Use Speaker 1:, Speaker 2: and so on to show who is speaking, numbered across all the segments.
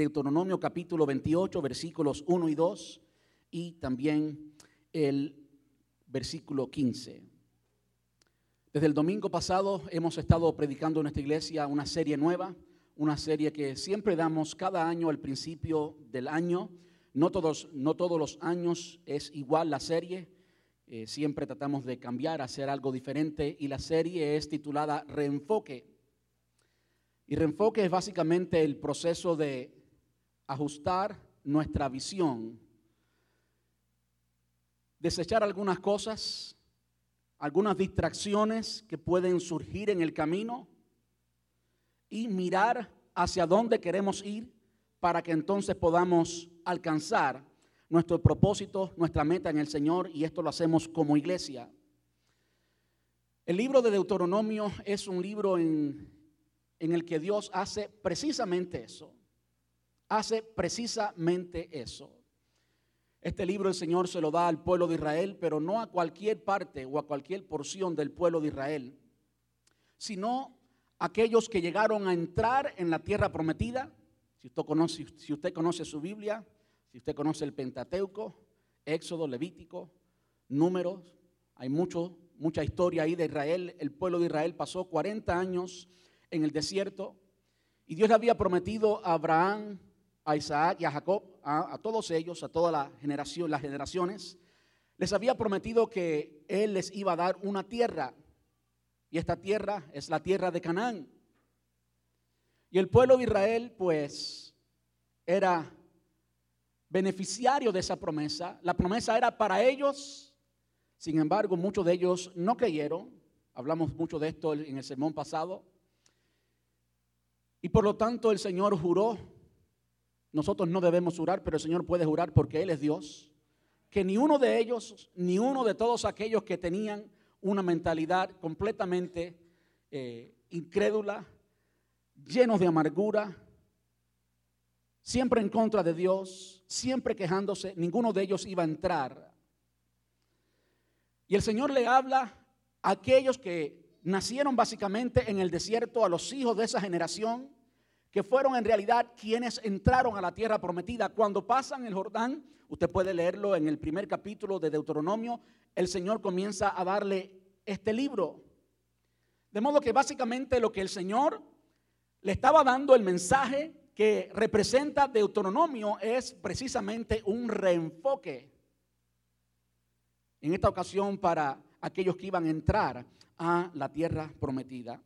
Speaker 1: Deuteronomio capítulo 28, versículos 1 y 2, y también el versículo 15. Desde el domingo pasado hemos estado predicando en esta iglesia una serie nueva, una serie que siempre damos cada año al principio del año. No todos, no todos los años es igual la serie, eh, siempre tratamos de cambiar, hacer algo diferente y la serie es titulada Reenfoque. Y reenfoque es básicamente el proceso de ajustar nuestra visión, desechar algunas cosas, algunas distracciones que pueden surgir en el camino y mirar hacia dónde queremos ir para que entonces podamos alcanzar nuestro propósito, nuestra meta en el Señor y esto lo hacemos como iglesia. El libro de Deuteronomio es un libro en, en el que Dios hace precisamente eso hace precisamente eso. Este libro el Señor se lo da al pueblo de Israel, pero no a cualquier parte o a cualquier porción del pueblo de Israel, sino a aquellos que llegaron a entrar en la tierra prometida. Si usted conoce, si usted conoce su Biblia, si usted conoce el Pentateuco, Éxodo, Levítico, Números, hay mucho, mucha historia ahí de Israel. El pueblo de Israel pasó 40 años en el desierto y Dios le había prometido a Abraham, a Isaac y a Jacob, a, todos ellos, a todas la generación, las generaciones, les había prometido que Él les iba a dar una tierra. Y esta tierra es la tierra de Canaán. Y el pueblo de Israel, pues, era beneficiario de esa promesa. La promesa era para ellos. Sin embargo, muchos de ellos no creyeron. Hablamos mucho de esto en el sermón pasado. Y por lo tanto el Señor juró nosotros no debemos jurar, pero el Señor puede jurar porque Él es Dios. Que ni uno de ellos, ni uno de todos aquellos que tenían una mentalidad completamente eh, incrédula, llenos de amargura, siempre en contra de Dios, siempre quejándose, ninguno de ellos iba a entrar. Y el Señor le habla a aquellos que nacieron básicamente en el desierto, a los hijos de esa generación, que fueron en realidad quienes entraron a la tierra prometida. Cuando pasan el Jordán, usted puede leerlo en el primer capítulo de Deuteronomio, el Señor comienza a darle este libro. De modo que básicamente lo que el Señor le estaba dando el mensaje que representa Deuteronomio es precisamente un reenfoque. En esta ocasión para aquellos que iban a entrar a la tierra prometida.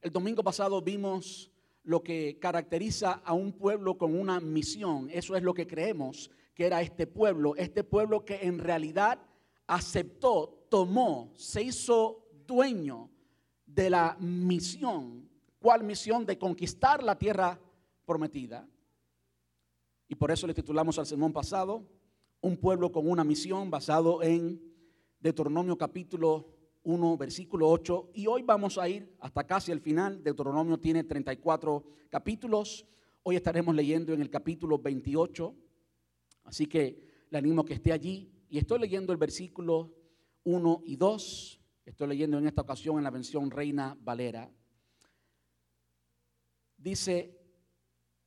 Speaker 1: El domingo pasado vimos lo que caracteriza a un pueblo con una misión. Eso es lo que creemos que era este pueblo. Este pueblo que en realidad aceptó, tomó, se hizo dueño de la misión. ¿Cuál misión? De conquistar la tierra prometida. Y por eso le titulamos al sermón pasado, un pueblo con una misión basado en Deuteronomio capítulo 1, versículo 8. Y hoy vamos a ir hasta casi el final. Deuteronomio tiene 34 capítulos. Hoy estaremos leyendo en el capítulo 28. Así que le animo a que esté allí. Y estoy leyendo el versículo 1 y 2. Estoy leyendo en esta ocasión en la versión Reina Valera. Dice,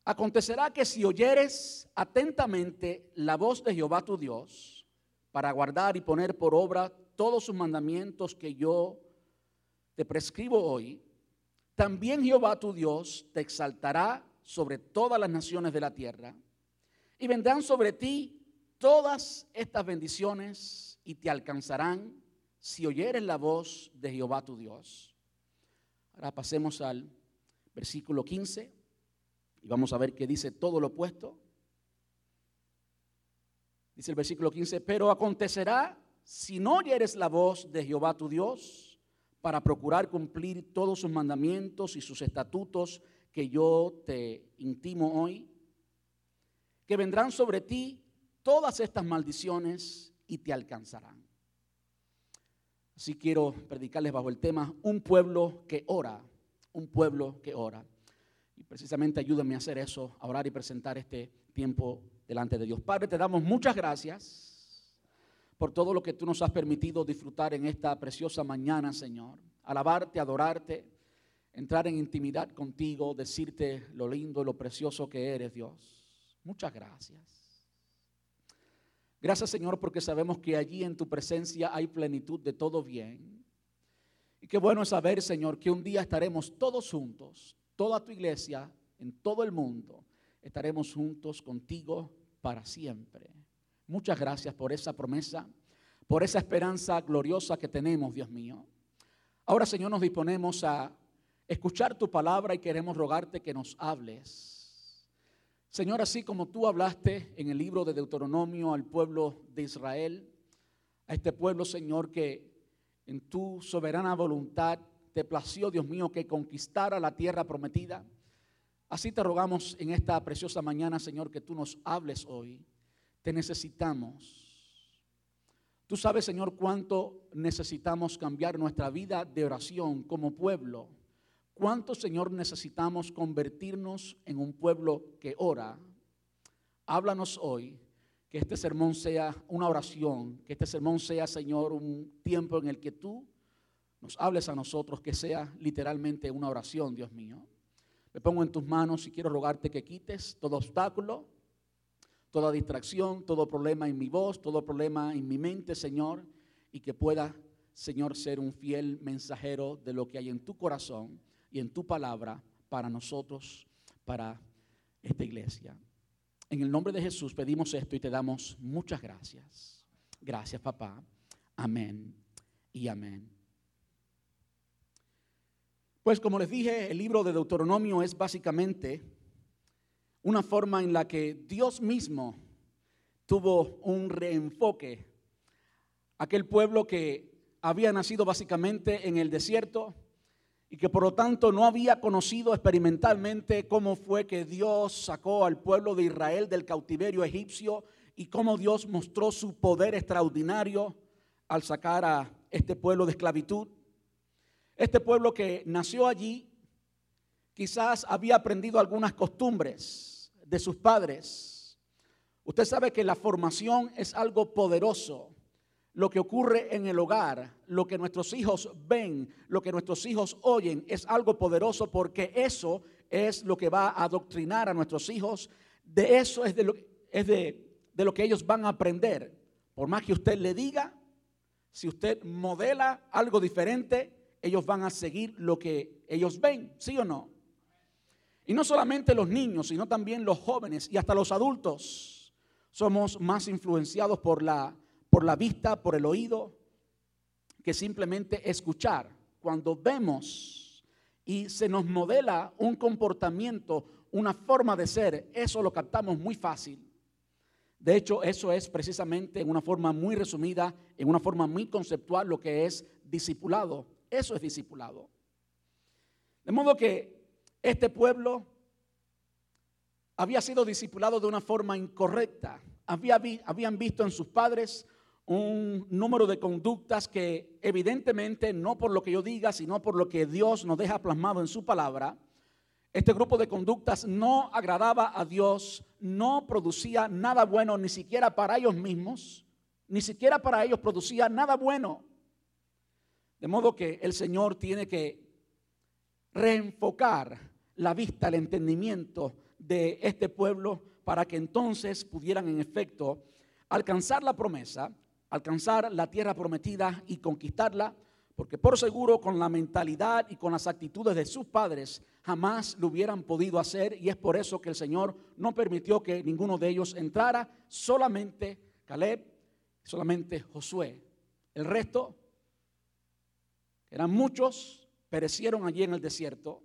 Speaker 1: acontecerá que si oyeres atentamente la voz de Jehová tu Dios, para guardar y poner por obra todos sus mandamientos que yo te prescribo hoy, también Jehová tu Dios te exaltará sobre todas las naciones de la tierra y vendrán sobre ti todas estas bendiciones y te alcanzarán si oyeres la voz de Jehová tu Dios. Ahora pasemos al versículo 15 y vamos a ver qué dice todo lo opuesto. Dice el versículo 15, pero acontecerá si no oyeres la voz de Jehová tu Dios para procurar cumplir todos sus mandamientos y sus estatutos que yo te intimo hoy, que vendrán sobre ti todas estas maldiciones y te alcanzarán. Así quiero predicarles bajo el tema, un pueblo que ora, un pueblo que ora. Y precisamente ayúdenme a hacer eso, a orar y presentar este tiempo delante de Dios. Padre, te damos muchas gracias por todo lo que tú nos has permitido disfrutar en esta preciosa mañana, Señor. Alabarte, adorarte, entrar en intimidad contigo, decirte lo lindo y lo precioso que eres, Dios. Muchas gracias. Gracias, Señor, porque sabemos que allí en tu presencia hay plenitud de todo bien. Y qué bueno es saber, Señor, que un día estaremos todos juntos, toda tu iglesia, en todo el mundo, estaremos juntos contigo para siempre. Muchas gracias por esa promesa, por esa esperanza gloriosa que tenemos, Dios mío. Ahora, Señor, nos disponemos a escuchar tu palabra y queremos rogarte que nos hables. Señor, así como tú hablaste en el libro de Deuteronomio al pueblo de Israel, a este pueblo, Señor, que en tu soberana voluntad te plació, Dios mío, que conquistara la tierra prometida. Así te rogamos en esta preciosa mañana, Señor, que tú nos hables hoy. Te necesitamos. Tú sabes, Señor, cuánto necesitamos cambiar nuestra vida de oración como pueblo. Cuánto, Señor, necesitamos convertirnos en un pueblo que ora. Háblanos hoy, que este sermón sea una oración, que este sermón sea, Señor, un tiempo en el que tú nos hables a nosotros, que sea literalmente una oración, Dios mío. Me pongo en tus manos y quiero rogarte que quites todo obstáculo, toda distracción, todo problema en mi voz, todo problema en mi mente, Señor, y que pueda, Señor, ser un fiel mensajero de lo que hay en tu corazón y en tu palabra para nosotros, para esta iglesia. En el nombre de Jesús pedimos esto y te damos muchas gracias. Gracias, papá. Amén y amén. Pues como les dije, el libro de Deuteronomio es básicamente una forma en la que Dios mismo tuvo un reenfoque. Aquel pueblo que había nacido básicamente en el desierto y que por lo tanto no había conocido experimentalmente cómo fue que Dios sacó al pueblo de Israel del cautiverio egipcio y cómo Dios mostró su poder extraordinario al sacar a este pueblo de esclavitud. Este pueblo que nació allí quizás había aprendido algunas costumbres de sus padres. Usted sabe que la formación es algo poderoso. Lo que ocurre en el hogar, lo que nuestros hijos ven, lo que nuestros hijos oyen, es algo poderoso porque eso es lo que va a adoctrinar a nuestros hijos. De eso es de lo, es de, de lo que ellos van a aprender. Por más que usted le diga, si usted modela algo diferente, ellos van a seguir lo que ellos ven, ¿sí o no? Y no solamente los niños, sino también los jóvenes y hasta los adultos somos más influenciados por la, por la vista, por el oído, que simplemente escuchar. Cuando vemos y se nos modela un comportamiento, una forma de ser, eso lo captamos muy fácil. De hecho, eso es precisamente en una forma muy resumida, en una forma muy conceptual, lo que es discipulado. Eso es discipulado. De modo que este pueblo había sido discipulado de una forma incorrecta. habían visto en sus padres un número de conductas que evidentemente, no por lo que yo diga, sino por lo que Dios nos deja plasmado en su palabra, este grupo de conductas no agradaba a Dios, no producía nada bueno, ni siquiera para ellos mismos, ni siquiera para ellos producía nada bueno. De modo que el Señor tiene que reenfocar la vista, el entendimiento de este pueblo para que entonces pudieran en efecto alcanzar la promesa, alcanzar la tierra prometida y conquistarla, porque por seguro con la mentalidad y con las actitudes de sus padres jamás lo hubieran podido hacer y es por eso que el Señor no permitió que ninguno de ellos entrara, solamente Caleb, solamente Josué. El resto, eran muchos, perecieron allí en el desierto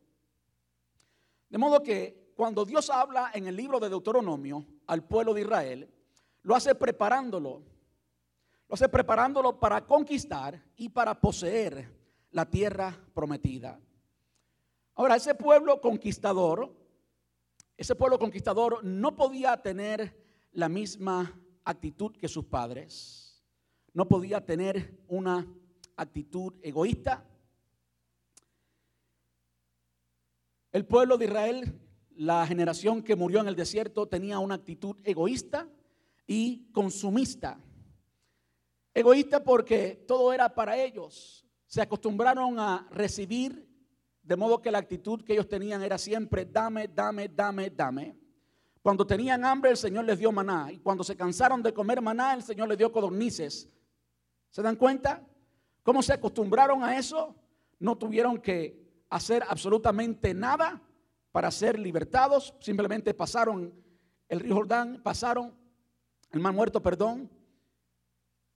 Speaker 1: de modo que cuando Dios habla en el libro de Deuteronomio al pueblo de Israel, lo hace preparándolo. Lo hace preparándolo para conquistar y para poseer la tierra prometida. Ahora, ese pueblo conquistador, ese pueblo conquistador no podía tener la misma actitud que sus padres. No podía tener una actitud egoísta, El pueblo de Israel, la generación que murió en el desierto, tenía una actitud egoísta y consumista. Egoísta porque todo era para ellos. Se acostumbraron a recibir De modo que la actitud que ellos tenían era siempre, dame, dame, dame, dame. Cuando tenían hambre, el Señor les dio maná. Y cuando se cansaron de comer maná, el Señor les dio codornices. ¿Se dan cuenta? ¿Cómo se acostumbraron a eso? No tuvieron que hacer absolutamente nada para ser libertados. Simplemente pasaron el río Jordán, pasaron el mar muerto, perdón.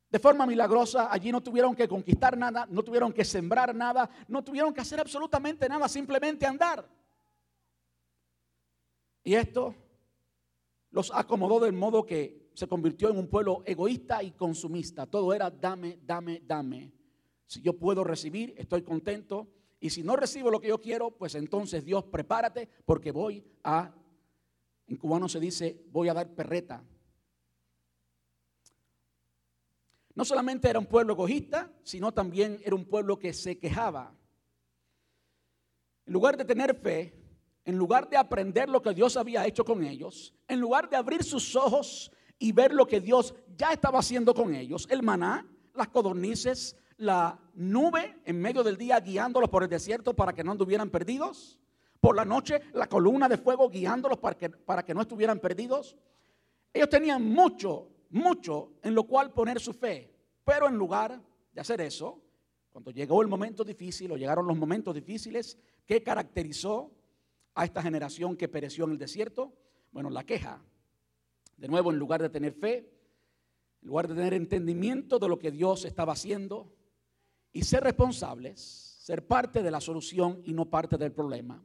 Speaker 1: De forma milagrosa, allí no tuvieron que conquistar nada, no tuvieron que sembrar nada, no tuvieron que hacer absolutamente nada, simplemente andar. Y esto los acomodó del modo que se convirtió en un pueblo egoísta y consumista. Todo era dame, dame, dame. Si yo puedo recibir, estoy contento. Y si no recibo lo que yo quiero, pues entonces Dios prepárate porque voy a, en cubano se dice, voy a dar perreta. No solamente era un pueblo egoísta, sino también era un pueblo que se quejaba. En lugar de tener fe, en lugar de aprender lo que Dios había hecho con ellos, en lugar de abrir sus ojos y ver lo que Dios ya estaba haciendo con ellos, el maná, las codornices, la nube en medio del día guiándolos por el desierto para que no anduvieran perdidos, por la noche la columna de fuego guiándolos para que, para que no estuvieran perdidos. Ellos tenían mucho mucho en lo cual poner su fe. Pero en lugar de hacer eso, cuando llegó el momento difícil o llegaron los momentos difíciles, ¿qué caracterizó a esta generación que pereció en el desierto? Bueno, la queja. De nuevo, en lugar de tener fe, en lugar de tener entendimiento de lo que Dios estaba haciendo y ser responsables, ser parte de la solución y no parte del problema.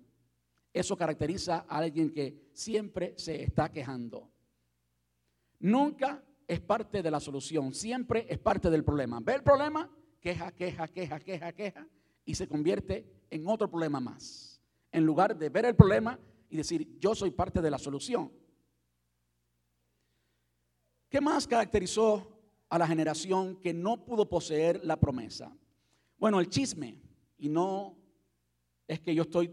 Speaker 1: Eso caracteriza a alguien que siempre se está quejando. Nunca es parte de la solución, siempre es parte del problema. Ve el problema, queja, queja, queja, queja, queja, y se convierte en otro problema más. En lugar de ver el problema y decir, yo soy parte de la solución. ¿Qué más caracterizó a la generación que no pudo poseer la promesa? Bueno, el chisme, y no es que yo estoy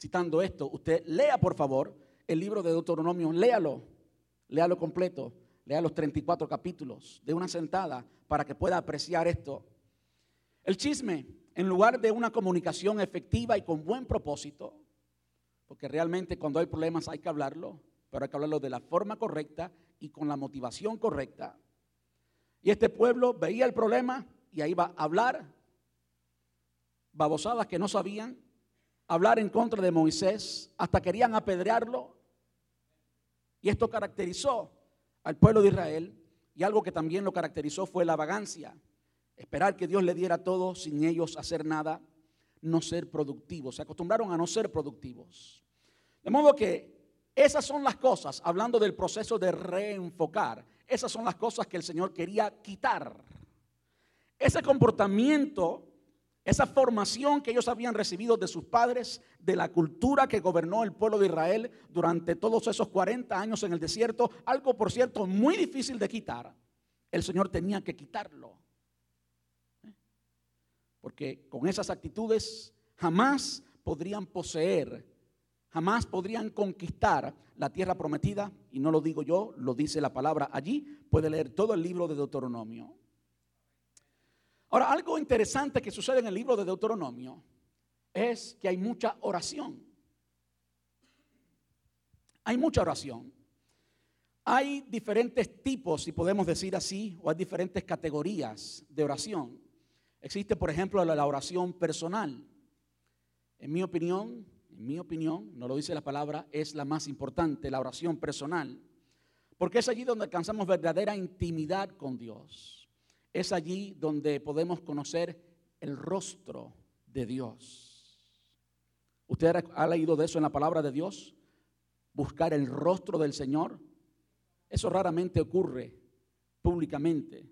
Speaker 1: citando esto, usted lea por favor el libro de Deuteronomio, léalo, léalo completo Lea los 34 capítulos de una sentada para que pueda apreciar esto. El chisme, en lugar de una comunicación efectiva y con buen propósito, porque realmente cuando hay problemas hay que hablarlo, pero hay que hablarlo de la forma correcta y con la motivación correcta. Y este pueblo veía el problema y ahí va a hablar babosadas que no sabían, hablar en contra de Moisés, hasta querían apedrearlo. Y esto caracterizó al pueblo de Israel y algo que también lo caracterizó fue la vagancia. Esperar que Dios le diera todo sin ellos hacer nada, no ser productivos. Se acostumbraron a no ser productivos. De modo que esas son las cosas, hablando del proceso de reenfocar, esas son las cosas que el Señor quería quitar. Ese comportamiento esa formación que ellos habían recibido de sus padres, de la cultura que gobernó el pueblo de Israel durante todos esos 40 años en el desierto, algo por cierto muy difícil de quitar, el Señor tenía que quitarlo. Porque con esas actitudes jamás podrían poseer, jamás podrían conquistar la tierra prometida. Y no lo digo yo, lo dice la palabra allí. Puede leer todo el libro de Deuteronomio. Ahora, algo interesante que sucede en el libro de Deuteronomio es que hay mucha oración. Hay mucha oración. Hay diferentes tipos, si podemos decir así, o hay diferentes categorías de oración. Existe, por ejemplo, la oración personal. En mi opinión, en mi opinión, no lo dice la palabra, es la más importante, la oración personal. Porque es allí donde alcanzamos verdadera intimidad con Dios es allí donde podemos conocer el rostro de Dios. ¿Usted ha leído de eso en la palabra de Dios? Buscar el rostro del Señor. Eso raramente ocurre públicamente.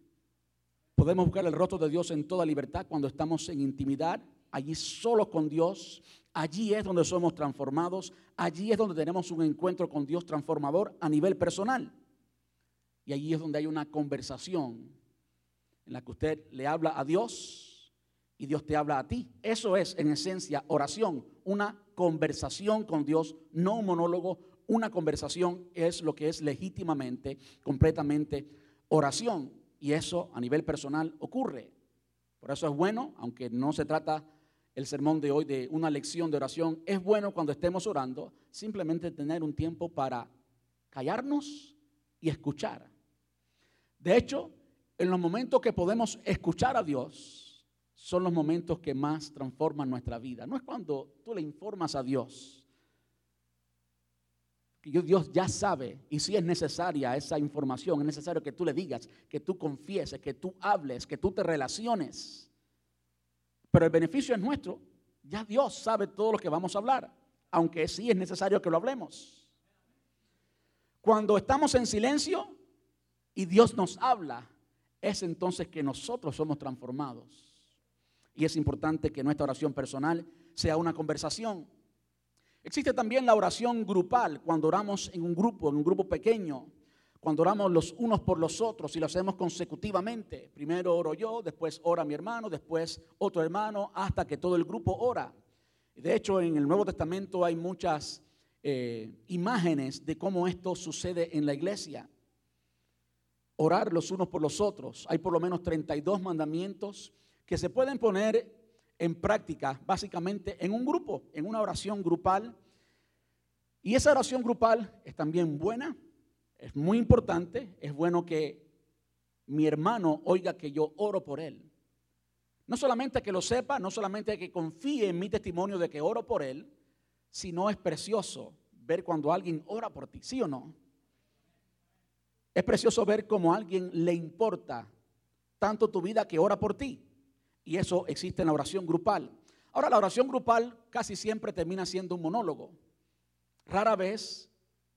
Speaker 1: Podemos buscar el rostro de Dios en toda libertad cuando estamos en intimidad, allí solo con Dios. Allí es donde somos transformados. Allí es donde tenemos un encuentro con Dios transformador a nivel personal. Y allí es donde hay una conversación en la que usted le habla a Dios y Dios te habla a ti. Eso es en esencia oración, una conversación con Dios, no un monólogo, una conversación es lo que es legítimamente, completamente oración. Y eso a nivel personal ocurre. Por eso es bueno, aunque no se trata el sermón de hoy de una lección de oración, es bueno cuando estemos orando simplemente tener un tiempo para callarnos y escuchar. De hecho, en los momentos que podemos escuchar a Dios, son los momentos que más transforman nuestra vida. No es cuando tú le informas a Dios. Dios ya sabe y si es necesaria esa información, es necesario que tú le digas, que tú confieses, que tú hables, que tú te relaciones. Pero el beneficio es nuestro. Ya Dios sabe todo lo que vamos a hablar, aunque sí es necesario que lo hablemos. Cuando estamos en silencio y Dios nos habla, es entonces que nosotros somos transformados. Y es importante que nuestra oración personal sea una conversación. Existe también la oración grupal, cuando oramos en un grupo, en un grupo pequeño, cuando oramos los unos por los otros y lo hacemos consecutivamente. Primero oro yo, después ora mi hermano, después otro hermano, hasta que todo el grupo ora. De hecho, en el Nuevo Testamento hay muchas eh, imágenes de cómo esto sucede en la iglesia orar los unos por los otros. Hay por lo menos 32 mandamientos que se pueden poner en práctica básicamente en un grupo, en una oración grupal. Y esa oración grupal es también buena, es muy importante, es bueno que mi hermano oiga que yo oro por él. No solamente que lo sepa, no solamente que confíe en mi testimonio de que oro por él, sino es precioso ver cuando alguien ora por ti, ¿sí o no? Es precioso ver cómo a alguien le importa tanto tu vida que ora por ti. Y eso existe en la oración grupal. Ahora, la oración grupal casi siempre termina siendo un monólogo. Rara vez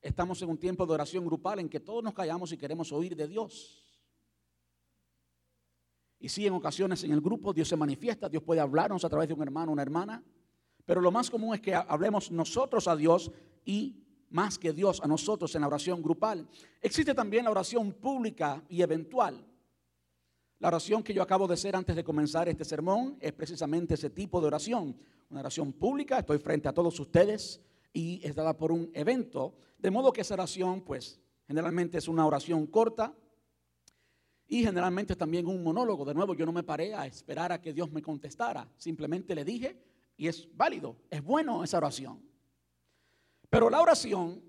Speaker 1: estamos en un tiempo de oración grupal en que todos nos callamos y queremos oír de Dios. Y sí, en ocasiones en el grupo Dios se manifiesta, Dios puede hablarnos a través de un hermano una hermana, pero lo más común es que hablemos nosotros a Dios y más que Dios a nosotros en la oración grupal. Existe también la oración pública y eventual. La oración que yo acabo de hacer antes de comenzar este sermón es precisamente ese tipo de oración. Una oración pública, estoy frente a todos ustedes y es dada por un evento. De modo que esa oración, pues, generalmente es una oración corta y generalmente también un monólogo. De nuevo, yo no me paré a esperar a que Dios me contestara. Simplemente le dije y es válido, es bueno esa oración. Pero la oración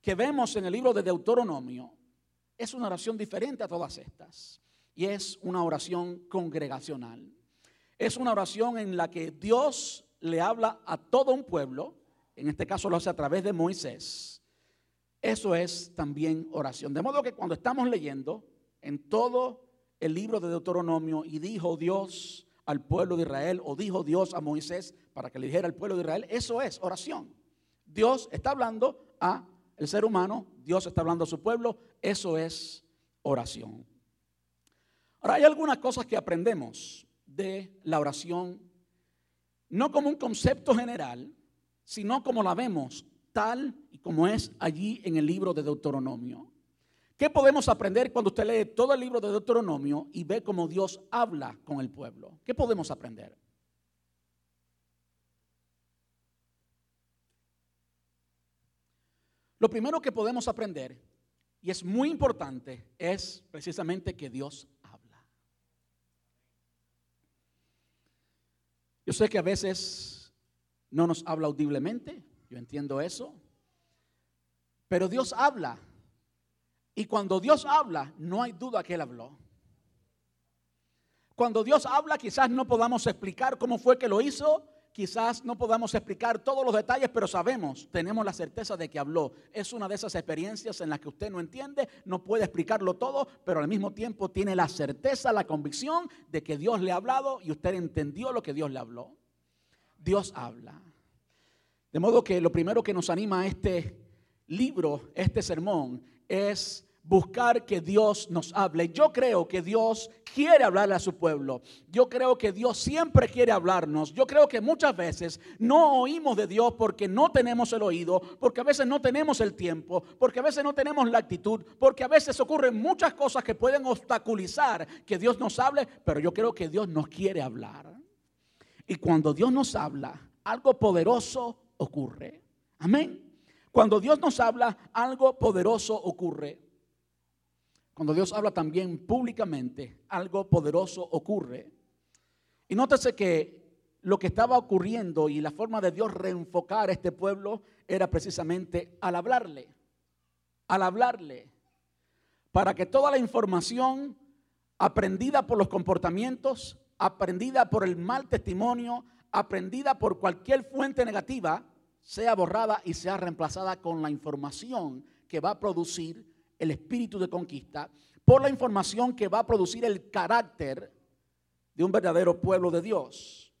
Speaker 1: que vemos en el libro de Deuteronomio es una oración diferente a todas estas. Y es una oración congregacional. Es una oración en la que Dios le habla a todo un pueblo. En este caso lo hace a través de Moisés. Eso es también oración. De modo que cuando estamos leyendo en todo el libro de Deuteronomio y dijo Dios al pueblo de Israel o dijo Dios a Moisés para que le dijera al pueblo de Israel, eso es oración. Dios está hablando a el ser humano, Dios está hablando a su pueblo, eso es oración. Ahora hay algunas cosas que aprendemos de la oración, no como un concepto general, sino como la vemos tal y como es allí en el libro de Deuteronomio. ¿Qué podemos aprender cuando usted lee todo el libro de Deuteronomio y ve cómo Dios habla con el pueblo? ¿Qué podemos aprender? Lo primero que podemos aprender, y es muy importante, es precisamente que Dios habla. Yo sé que a veces no nos habla audiblemente, yo entiendo eso, pero Dios habla. Y cuando Dios habla, no hay duda que Él habló. Cuando Dios habla, quizás no podamos explicar cómo fue que lo hizo, Quizás no podamos explicar todos los detalles, pero sabemos, tenemos la certeza de que habló. Es una de esas experiencias en las que usted no entiende, no puede explicarlo todo, pero al mismo tiempo tiene la certeza, la convicción de que Dios le ha hablado y usted entendió lo que Dios le habló. Dios habla. De modo que lo primero que nos anima este libro, este sermón, es buscar que Dios nos hable. Yo creo que Dios quiere hablarle a su pueblo. Yo creo que Dios siempre quiere hablarnos. Yo creo que muchas veces no oímos de Dios porque no tenemos el oído, porque a veces no tenemos el tiempo, porque a veces no tenemos la actitud, porque a veces ocurren muchas cosas que pueden obstaculizar que Dios nos hable, pero yo creo que Dios nos quiere hablar. Y cuando Dios nos habla, algo poderoso ocurre. Amén. Cuando Dios nos habla, algo poderoso ocurre. Cuando Dios habla también públicamente, algo poderoso ocurre. Y nótese que lo que estaba ocurriendo y la forma de Dios reenfocar a este pueblo era precisamente al hablarle, al hablarle, para que toda la información aprendida por los comportamientos, aprendida por el mal testimonio, aprendida por cualquier fuente negativa, sea borrada y sea reemplazada con la información que va a producir el espíritu de conquista, por la información que va a producir el carácter de un verdadero pueblo de Dios.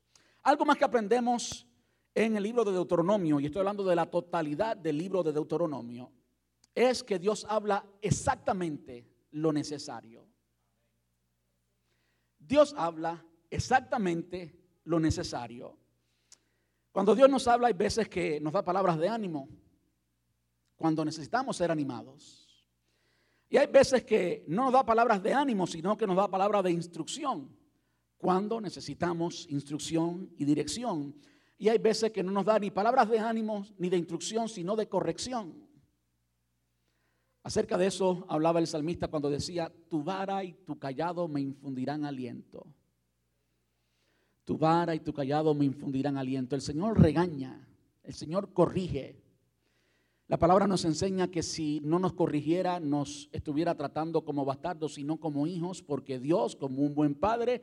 Speaker 1: Algo más que aprendemos en el libro de Deuteronomio, y estoy hablando de la totalidad del libro de Deuteronomio, es que Dios habla exactamente lo necesario. Dios habla exactamente lo necesario. Cuando Dios nos habla hay veces que nos da palabras de ánimo, cuando necesitamos ser animados. Y hay veces que no nos da palabras de ánimo, sino que nos da palabras de instrucción, cuando necesitamos instrucción y dirección. Y hay veces que no nos da ni palabras de ánimo ni de instrucción, sino de corrección. Acerca de eso hablaba el salmista cuando decía, tu vara y tu callado me infundirán aliento. Tu vara y tu callado me infundirán aliento. El Señor regaña, el Señor corrige. La palabra nos enseña que si no nos corrigiera, nos estuviera tratando como bastardos, sino como hijos, porque Dios, como un buen padre,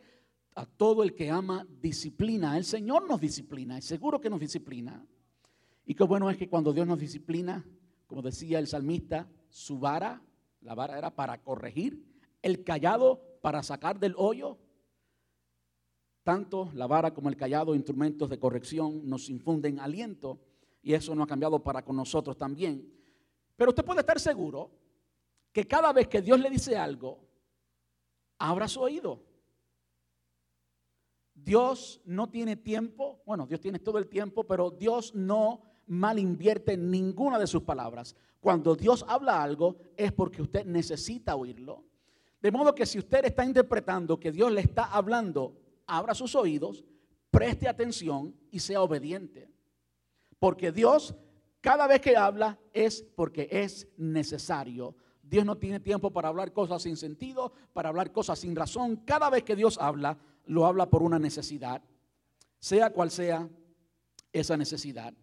Speaker 1: a todo el que ama, disciplina. El Señor nos disciplina, es seguro que nos disciplina. Y qué bueno es que cuando Dios nos disciplina, como decía el salmista, su vara, la vara era para corregir, el callado para sacar del hoyo. Tanto la vara como el callado, instrumentos de corrección, nos infunden aliento y eso no ha cambiado para con nosotros también. Pero usted puede estar seguro que cada vez que Dios le dice algo, abra su oído. Dios no tiene tiempo, bueno, Dios tiene todo el tiempo, pero Dios no mal invierte ninguna de sus palabras. Cuando Dios habla algo es porque usted necesita oírlo. De modo que si usted está interpretando que Dios le está hablando, abra sus oídos, preste atención y sea obediente. Porque Dios cada vez que habla es porque es necesario. Dios no tiene tiempo para hablar cosas sin sentido, para hablar cosas sin razón. Cada vez que Dios habla, lo habla por una necesidad, sea cual sea esa necesidad.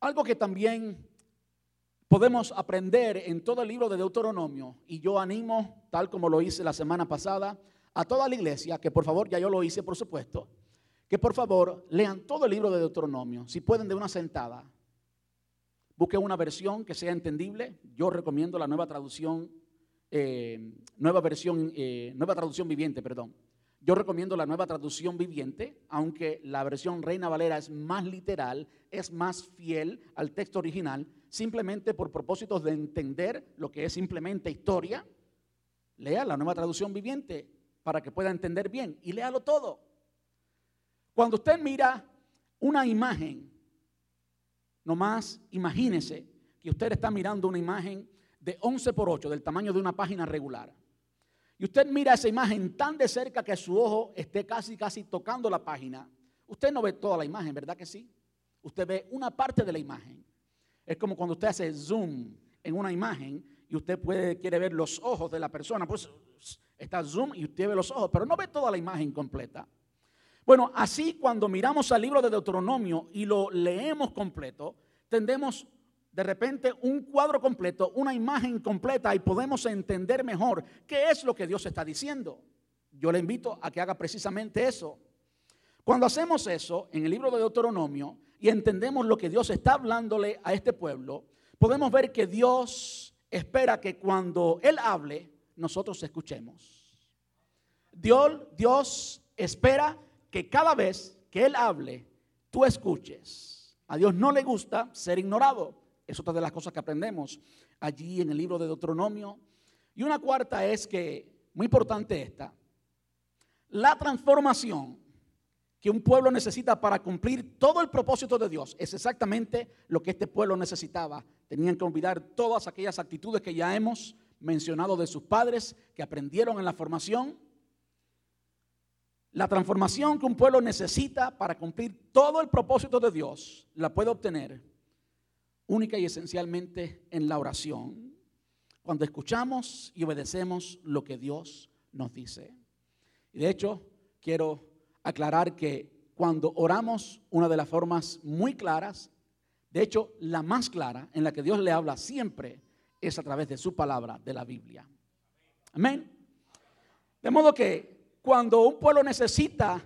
Speaker 1: Algo que también podemos aprender en todo el libro de Deuteronomio, y yo animo, tal como lo hice la semana pasada, a toda la iglesia, que por favor, ya yo lo hice por supuesto, que por favor lean todo el libro de Deuteronomio, si pueden de una sentada. Busquen una versión que sea entendible. Yo recomiendo la nueva traducción, eh, nueva versión, eh, nueva traducción viviente, perdón. Yo recomiendo la nueva traducción viviente, aunque la versión Reina Valera es más literal, es más fiel al texto original, simplemente por propósitos de entender lo que es simplemente historia, lea la nueva traducción viviente para que pueda entender bien y léalo todo. Cuando usted mira una imagen, nomás imagínese que usted está mirando una imagen de 11 por 8, del tamaño de una página regular. Y usted mira esa imagen tan de cerca que su ojo esté casi, casi tocando la página. Usted no ve toda la imagen, ¿verdad que sí? Usted ve una parte de la imagen. Es como cuando usted hace zoom en una imagen y usted puede, quiere ver los ojos de la persona. Pues está zoom y usted ve los ojos, pero no ve toda la imagen completa. Bueno, así cuando miramos al libro de Deuteronomio y lo leemos completo, tendemos de repente un cuadro completo, una imagen completa y podemos entender mejor qué es lo que Dios está diciendo. Yo le invito a que haga precisamente eso. Cuando hacemos eso en el libro de Deuteronomio, y entendemos lo que Dios está hablándole a este pueblo, podemos ver que Dios espera que cuando Él hable, nosotros escuchemos. Dios, Dios espera que cada vez que Él hable, tú escuches. A Dios no le gusta ser ignorado. Es otra de las cosas que aprendemos allí en el libro de Deuteronomio. Y una cuarta es que, muy importante esta, la transformación que un pueblo necesita para cumplir todo el propósito de Dios. Es exactamente lo que este pueblo necesitaba. Tenían que olvidar todas aquellas actitudes que ya hemos mencionado de sus padres, que aprendieron en la formación. La transformación que un pueblo necesita para cumplir todo el propósito de Dios la puede obtener única y esencialmente en la oración, cuando escuchamos y obedecemos lo que Dios nos dice. Y de hecho, quiero aclarar que cuando oramos una de las formas muy claras, de hecho la más clara en la que Dios le habla siempre es a través de su palabra, de la Biblia. Amén. De modo que cuando un pueblo necesita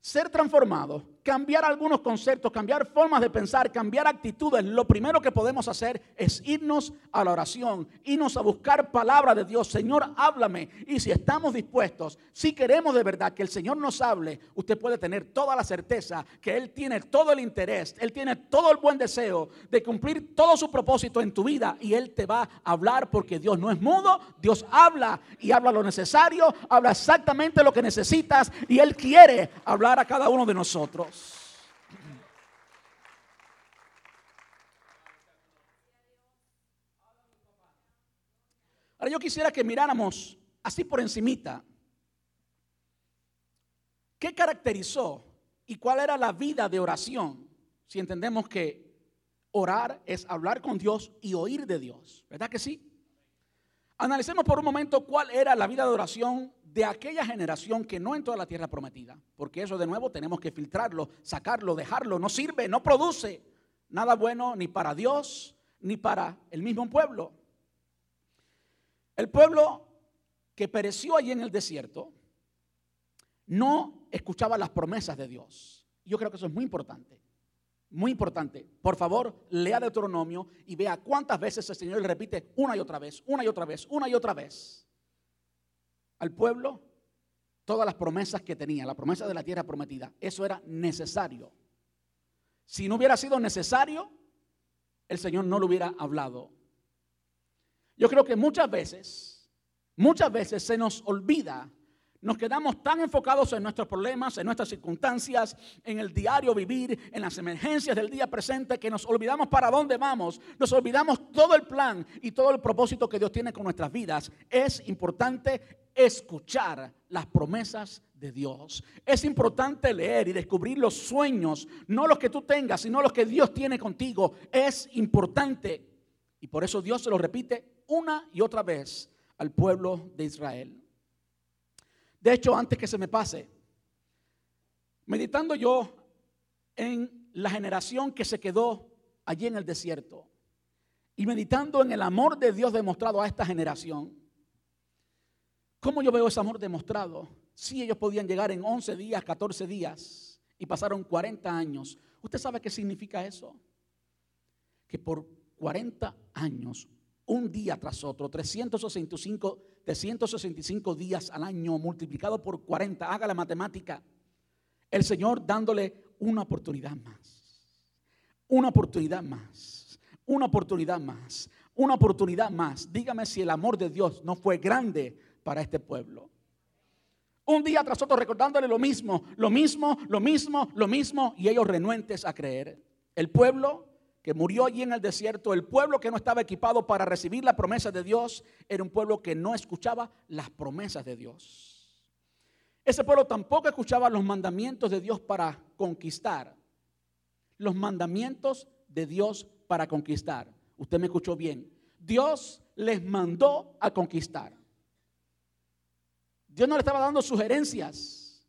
Speaker 1: ser transformado, cambiar algunos conceptos, cambiar formas de pensar, cambiar actitudes, lo primero que podemos hacer es irnos a la oración, irnos a buscar palabra de Dios. Señor, háblame. Y si estamos dispuestos, si queremos de verdad que el Señor nos hable, usted puede tener toda la certeza que Él tiene todo el interés, Él tiene todo el buen deseo de cumplir todo su propósito en tu vida y Él te va a hablar porque Dios no es mudo, Dios habla y habla lo necesario, habla exactamente lo que necesitas y Él quiere hablar a cada uno de nosotros. Ahora yo quisiera que miráramos así por encimita qué caracterizó y cuál era la vida de oración, si entendemos que orar es hablar con Dios y oír de Dios, ¿verdad que sí? Analicemos por un momento cuál era la vida de oración de aquella generación que no entró a la tierra prometida, porque eso de nuevo tenemos que filtrarlo, sacarlo, dejarlo, no sirve, no produce nada bueno ni para Dios ni para el mismo pueblo. El pueblo que pereció allí en el desierto no escuchaba las promesas de Dios. Yo creo que eso es muy importante. Muy importante. Por favor, lea Deuteronomio y vea cuántas veces el Señor le repite una y otra vez, una y otra vez, una y otra vez al pueblo todas las promesas que tenía, la promesa de la tierra prometida. Eso era necesario. Si no hubiera sido necesario, el Señor no lo hubiera hablado. Yo creo que muchas veces, muchas veces se nos olvida nos quedamos tan enfocados en nuestros problemas, en nuestras circunstancias, en el diario vivir, en las emergencias del día presente, que nos olvidamos para dónde vamos, nos olvidamos todo el plan y todo el propósito que Dios tiene con nuestras vidas. Es importante escuchar las promesas de Dios. Es importante leer y descubrir los sueños, no los que tú tengas, sino los que Dios tiene contigo. Es importante. Y por eso Dios se lo repite una y otra vez al pueblo de Israel. De hecho, antes que se me pase, meditando yo en la generación que se quedó allí en el desierto y meditando en el amor de Dios demostrado a esta generación, ¿cómo yo veo ese amor demostrado? Si ellos podían llegar en 11 días, 14 días y pasaron 40 años. ¿Usted sabe qué significa eso? Que por 40 años un día tras otro, 365, 365 días al año multiplicado por 40, haga la matemática, el Señor dándole una oportunidad más, una oportunidad más, una oportunidad más, una oportunidad más. Dígame si el amor de Dios no fue grande para este pueblo. Un día tras otro recordándole lo mismo, lo mismo, lo mismo, lo mismo, y ellos renuentes a creer. El pueblo que murió allí en el desierto, el pueblo que no estaba equipado para recibir la promesa de Dios, era un pueblo que no escuchaba las promesas de Dios. Ese pueblo tampoco escuchaba los mandamientos de Dios para conquistar. Los mandamientos de Dios para conquistar. Usted me escuchó bien. Dios les mandó a conquistar. Dios no le estaba dando sugerencias.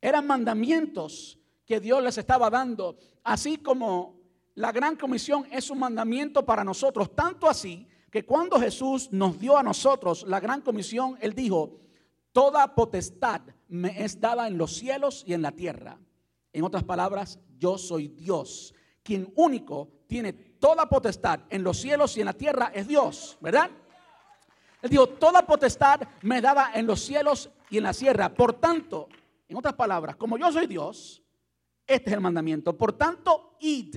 Speaker 1: Eran mandamientos que Dios les estaba dando. Así como la gran comisión es un mandamiento para nosotros, tanto así que cuando Jesús nos dio a nosotros la gran comisión, Él dijo, toda potestad me es dada en los cielos y en la tierra. En otras palabras, yo soy Dios. Quien único tiene toda potestad en los cielos y en la tierra es Dios, ¿verdad? Él dijo, toda potestad me es dada en los cielos y en la tierra. Por tanto, en otras palabras, como yo soy Dios, este es el mandamiento. Por tanto, id.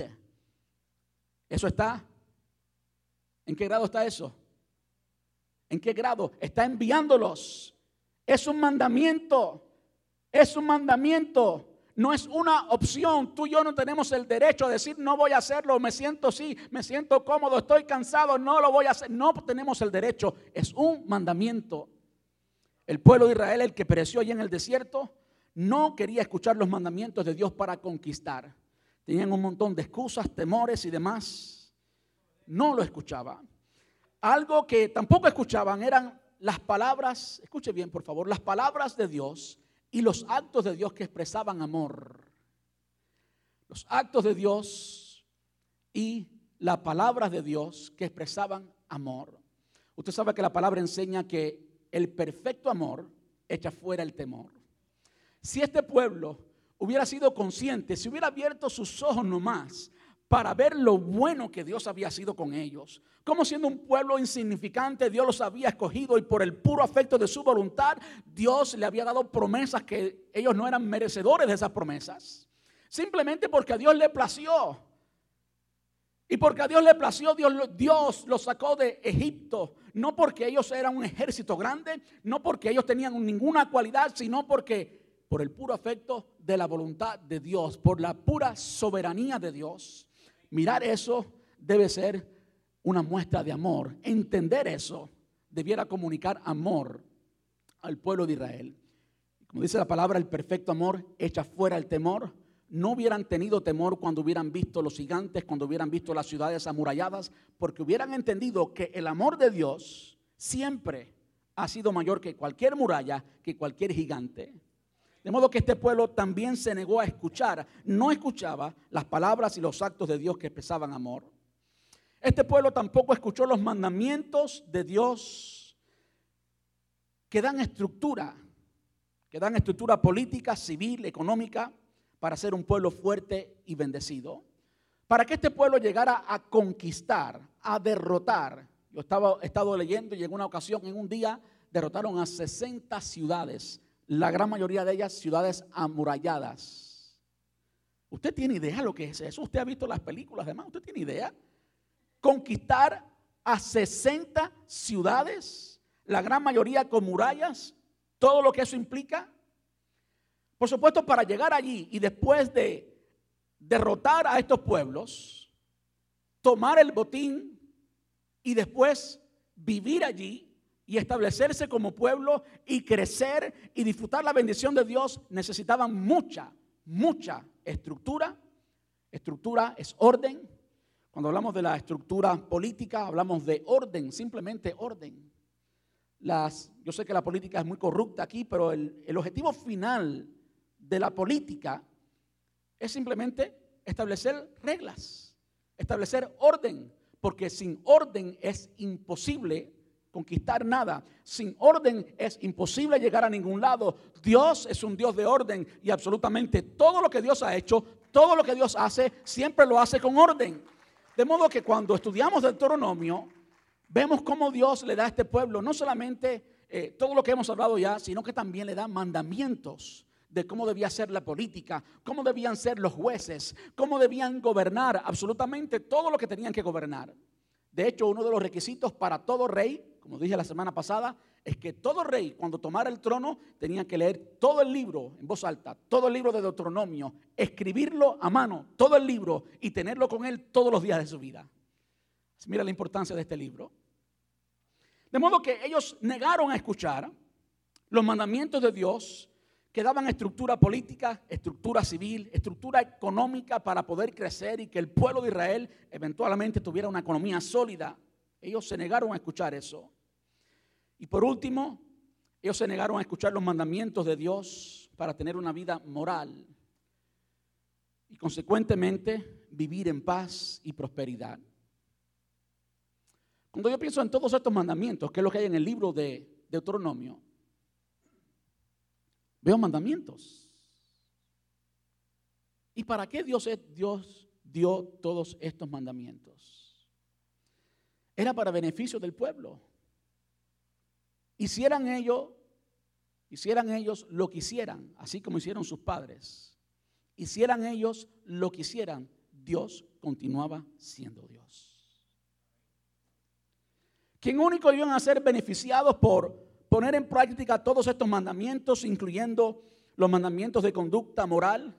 Speaker 1: Eso está. ¿En qué grado está eso? ¿En qué grado? Está enviándolos. Es un mandamiento. Es un mandamiento. No es una opción. Tú y yo no tenemos el derecho a decir no voy a hacerlo. Me siento sí, me siento cómodo, estoy cansado, no lo voy a hacer. No tenemos el derecho. Es un mandamiento. El pueblo de Israel, el que pereció allí en el desierto, no quería escuchar los mandamientos de Dios para conquistar. Tenían un montón de excusas, temores y demás. No lo escuchaban. Algo que tampoco escuchaban eran las palabras, escuche bien por favor, las palabras de Dios y los actos de Dios que expresaban amor. Los actos de Dios y las palabras de Dios que expresaban amor. Usted sabe que la palabra enseña que el perfecto amor echa fuera el temor. Si este pueblo hubiera sido consciente, si hubiera abierto sus ojos nomás para ver lo bueno que Dios había sido con ellos. Como siendo un pueblo insignificante, Dios los había escogido y por el puro afecto de su voluntad, Dios le había dado promesas que ellos no eran merecedores de esas promesas. Simplemente porque a Dios le plació. Y porque a Dios le plació, Dios, Dios los sacó de Egipto. No porque ellos eran un ejército grande, no porque ellos tenían ninguna cualidad, sino porque por el puro afecto de la voluntad de Dios, por la pura soberanía de Dios. Mirar eso debe ser una muestra de amor. Entender eso debiera comunicar amor al pueblo de Israel. Como dice la palabra, el perfecto amor echa fuera el temor. No hubieran tenido temor cuando hubieran visto los gigantes, cuando hubieran visto las ciudades amuralladas, porque hubieran entendido que el amor de Dios siempre ha sido mayor que cualquier muralla, que cualquier gigante. De modo que este pueblo también se negó a escuchar, no escuchaba las palabras y los actos de Dios que expresaban amor. Este pueblo tampoco escuchó los mandamientos de Dios que dan estructura, que dan estructura política, civil, económica, para ser un pueblo fuerte y bendecido. Para que este pueblo llegara a conquistar, a derrotar. Yo estaba, he leyendo y en una ocasión, en un día, derrotaron a 60 ciudades la gran mayoría de ellas ciudades amuralladas. ¿Usted tiene idea de lo que es eso? ¿Usted ha visto las películas demás? ¿Usted tiene idea? Conquistar a 60 ciudades, la gran mayoría con murallas, todo lo que eso implica. Por supuesto, para llegar allí y después de derrotar a estos pueblos, tomar el botín y después vivir allí, y establecerse como pueblo y crecer y disfrutar la bendición de Dios, necesitaban mucha, mucha estructura. Estructura es orden. Cuando hablamos de la estructura política, hablamos de orden, simplemente orden. Las, yo sé que la política es muy corrupta aquí, pero el, el objetivo final de la política es simplemente establecer reglas, establecer orden, porque sin orden es imposible conquistar nada. Sin orden es imposible llegar a ningún lado. Dios es un Dios de orden y absolutamente todo lo que Dios ha hecho, todo lo que Dios hace, siempre lo hace con orden. De modo que cuando estudiamos Deuteronomio, vemos cómo Dios le da a este pueblo no solamente eh, todo lo que hemos hablado ya, sino que también le da mandamientos de cómo debía ser la política, cómo debían ser los jueces, cómo debían gobernar, absolutamente todo lo que tenían que gobernar. De hecho, uno de los requisitos para todo rey como dije la semana pasada, es que todo rey cuando tomara el trono tenía que leer todo el libro en voz alta, todo el libro de Deuteronomio, escribirlo a mano, todo el libro y tenerlo con él todos los días de su vida. Mira la importancia de este libro. De modo que ellos negaron a escuchar los mandamientos de Dios que daban estructura política, estructura civil, estructura económica para poder crecer y que el pueblo de Israel eventualmente tuviera una economía sólida. Ellos se negaron a escuchar eso. Y por último, ellos se negaron a escuchar los mandamientos de Dios para tener una vida moral y consecuentemente vivir en paz y prosperidad. Cuando yo pienso en todos estos mandamientos, que es lo que hay en el libro de Deuteronomio, veo mandamientos. ¿Y para qué Dios, Dios dio todos estos mandamientos? Era para beneficio del pueblo. Hicieran ellos, hicieran ellos lo que hicieran, así como hicieron sus padres. Hicieran ellos lo que hicieran, Dios continuaba siendo Dios. ¿Quién único iban a ser beneficiados por poner en práctica todos estos mandamientos, incluyendo los mandamientos de conducta moral?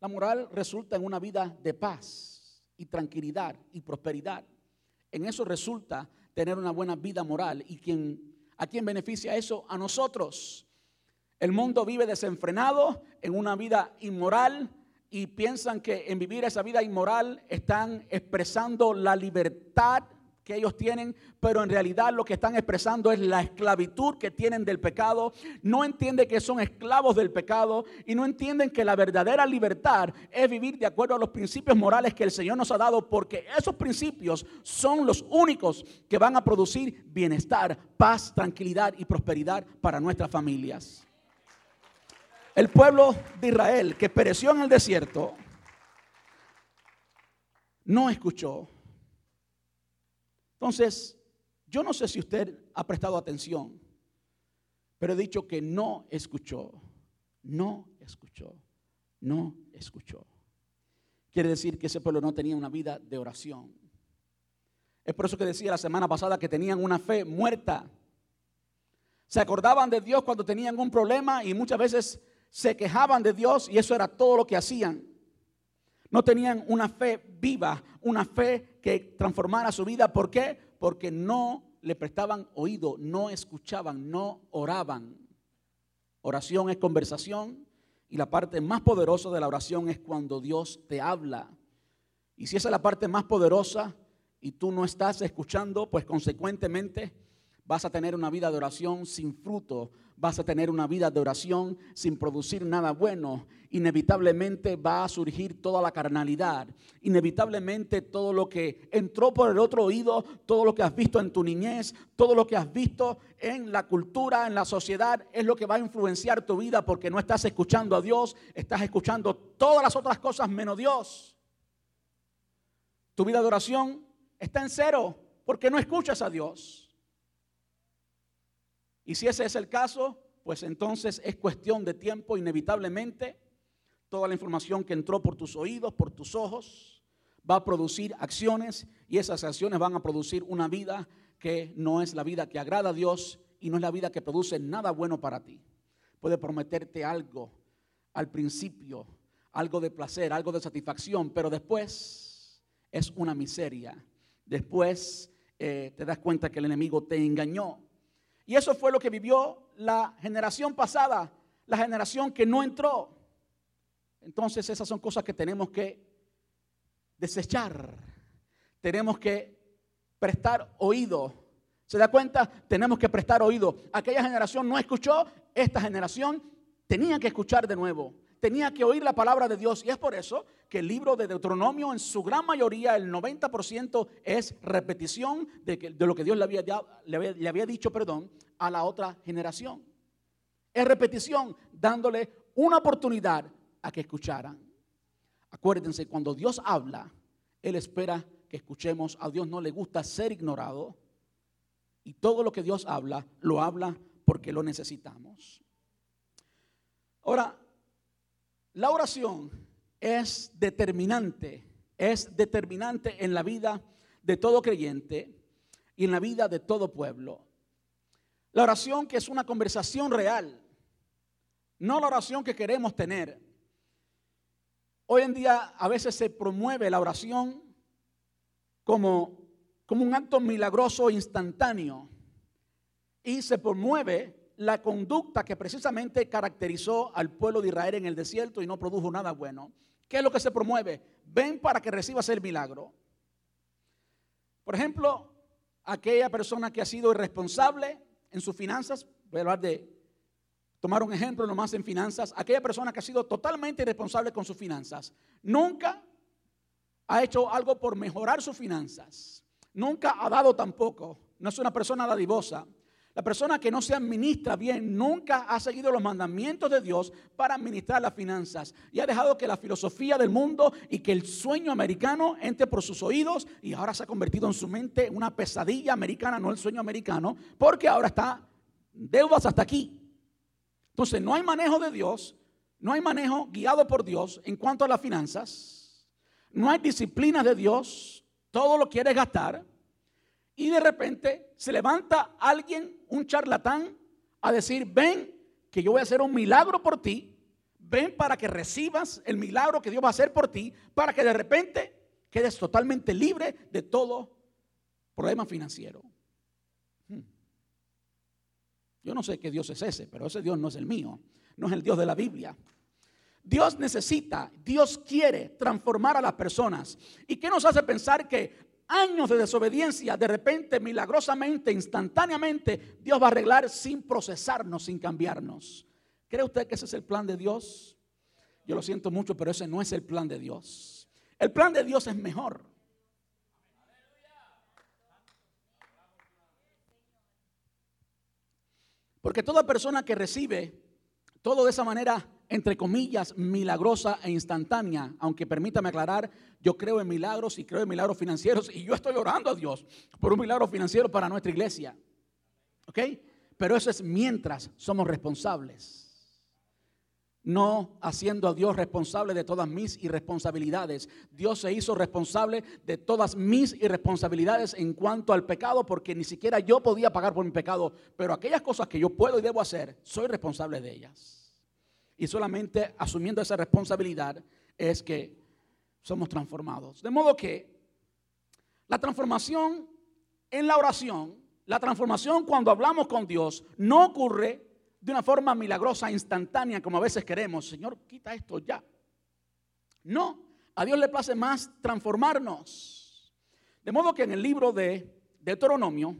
Speaker 1: La moral resulta en una vida de paz y tranquilidad y prosperidad. En eso resulta tener una buena vida moral. ¿Y quién, a quién beneficia eso? A nosotros. El mundo vive desenfrenado en una vida inmoral y piensan que en vivir esa vida inmoral están expresando la libertad que ellos tienen, pero en realidad lo que están expresando es la esclavitud que tienen del pecado. No entienden que son esclavos del pecado y no entienden que la verdadera libertad es vivir de acuerdo a los principios morales que el Señor nos ha dado, porque esos principios son los únicos que van a producir bienestar, paz, tranquilidad y prosperidad para nuestras familias. El pueblo de Israel que pereció en el desierto no escuchó entonces, yo no sé si usted ha prestado atención, pero he dicho que no escuchó, no escuchó, no escuchó. Quiere decir que ese pueblo no tenía una vida de oración. Es por eso que decía la semana pasada que tenían una fe muerta. Se acordaban de Dios cuando tenían un problema y muchas veces se quejaban de Dios y eso era todo lo que hacían. No tenían una fe viva, una fe que transformara su vida. ¿Por qué? Porque no le prestaban oído, no escuchaban, no oraban. Oración es conversación y la parte más poderosa de la oración es cuando Dios te habla. Y si esa es la parte más poderosa y tú no estás escuchando, pues consecuentemente vas a tener una vida de oración sin fruto, vas a tener una vida de oración sin producir nada bueno. Inevitablemente va a surgir toda la carnalidad. Inevitablemente todo lo que entró por el otro oído, todo lo que has visto en tu niñez, todo lo que has visto en la cultura, en la sociedad, es lo que va a influenciar tu vida porque no estás escuchando a Dios, estás escuchando todas las otras cosas menos Dios. Tu vida de oración está en cero porque no escuchas a Dios. Y si ese es el caso, pues entonces es cuestión de tiempo, inevitablemente, toda la información que entró por tus oídos, por tus ojos, va a producir acciones y esas acciones van a producir una vida que no es la vida que agrada a Dios y no es la vida que produce nada bueno para ti. Puede prometerte algo al principio, algo de placer, algo de satisfacción, pero después es una miseria. Después eh, te das cuenta que el enemigo te engañó y eso fue lo que vivió la generación pasada, la generación que no entró. Entonces esas son cosas que tenemos que desechar. Tenemos que prestar oído. ¿Se da cuenta? Tenemos que prestar oído. Aquella generación no escuchó, esta generación tenía que escuchar de nuevo tenía que oír la palabra de Dios. Y es por eso que el libro de Deuteronomio, en su gran mayoría, el 90% es repetición de, de lo que Dios le había, le había dicho perdón, a la otra generación. Es repetición, dándole una oportunidad a que escucharan. Acuérdense, cuando Dios habla, Él espera que escuchemos. A Dios no le gusta ser ignorado. Y todo lo que Dios habla, lo habla porque lo necesitamos. Ahora, la oración es determinante, es determinante en la vida de todo creyente y en la vida de todo pueblo. La oración que es una conversación real, no la oración que queremos tener. Hoy en día a veces se promueve la oración como, como un acto milagroso instantáneo y se promueve la conducta que precisamente caracterizó al pueblo de Israel en el desierto y no produjo nada bueno. ¿Qué es lo que se promueve? Ven para que recibas el milagro. Por ejemplo, aquella persona que ha sido irresponsable en sus finanzas, voy a hablar de, tomar un ejemplo nomás en finanzas, aquella persona que ha sido totalmente irresponsable con sus finanzas, nunca ha hecho algo por mejorar sus finanzas, nunca ha dado tampoco, no es una persona dadivosa, la persona que no se administra bien nunca ha seguido los mandamientos de Dios para administrar las finanzas y ha dejado que la filosofía del mundo y que el sueño americano entre por sus oídos y ahora se ha convertido en su mente una pesadilla americana, no el sueño americano, porque ahora está deudas hasta aquí. Entonces no hay manejo de Dios, no hay manejo guiado por Dios en cuanto a las finanzas, no hay disciplina de Dios, todo lo quiere gastar. Y de repente se levanta alguien, un charlatán, a decir, ven que yo voy a hacer un milagro por ti, ven para que recibas el milagro que Dios va a hacer por ti, para que de repente quedes totalmente libre de todo problema financiero. Hmm. Yo no sé qué Dios es ese, pero ese Dios no es el mío, no es el Dios de la Biblia. Dios necesita, Dios quiere transformar a las personas. ¿Y qué nos hace pensar que años de desobediencia, de repente, milagrosamente, instantáneamente, Dios va a arreglar sin procesarnos, sin cambiarnos. ¿Cree usted que ese es el plan de Dios? Yo lo siento mucho, pero ese no es el plan de Dios. El plan de Dios es mejor. Porque toda persona que recibe todo de esa manera, entre comillas, milagrosa e instantánea, aunque permítame aclarar, yo creo en milagros y creo en milagros financieros y yo estoy orando a Dios por un milagro financiero para nuestra iglesia. ¿Ok? Pero eso es mientras somos responsables no haciendo a Dios responsable de todas mis irresponsabilidades. Dios se hizo responsable de todas mis irresponsabilidades en cuanto al pecado, porque ni siquiera yo podía pagar por mi pecado, pero aquellas cosas que yo puedo y debo hacer, soy responsable de ellas. Y solamente asumiendo esa responsabilidad es que somos transformados. De modo que la transformación en la oración, la transformación cuando hablamos con Dios, no ocurre de una forma milagrosa, instantánea, como a veces queremos. Señor, quita esto ya. No, a Dios le place más transformarnos. De modo que en el libro de Deuteronomio,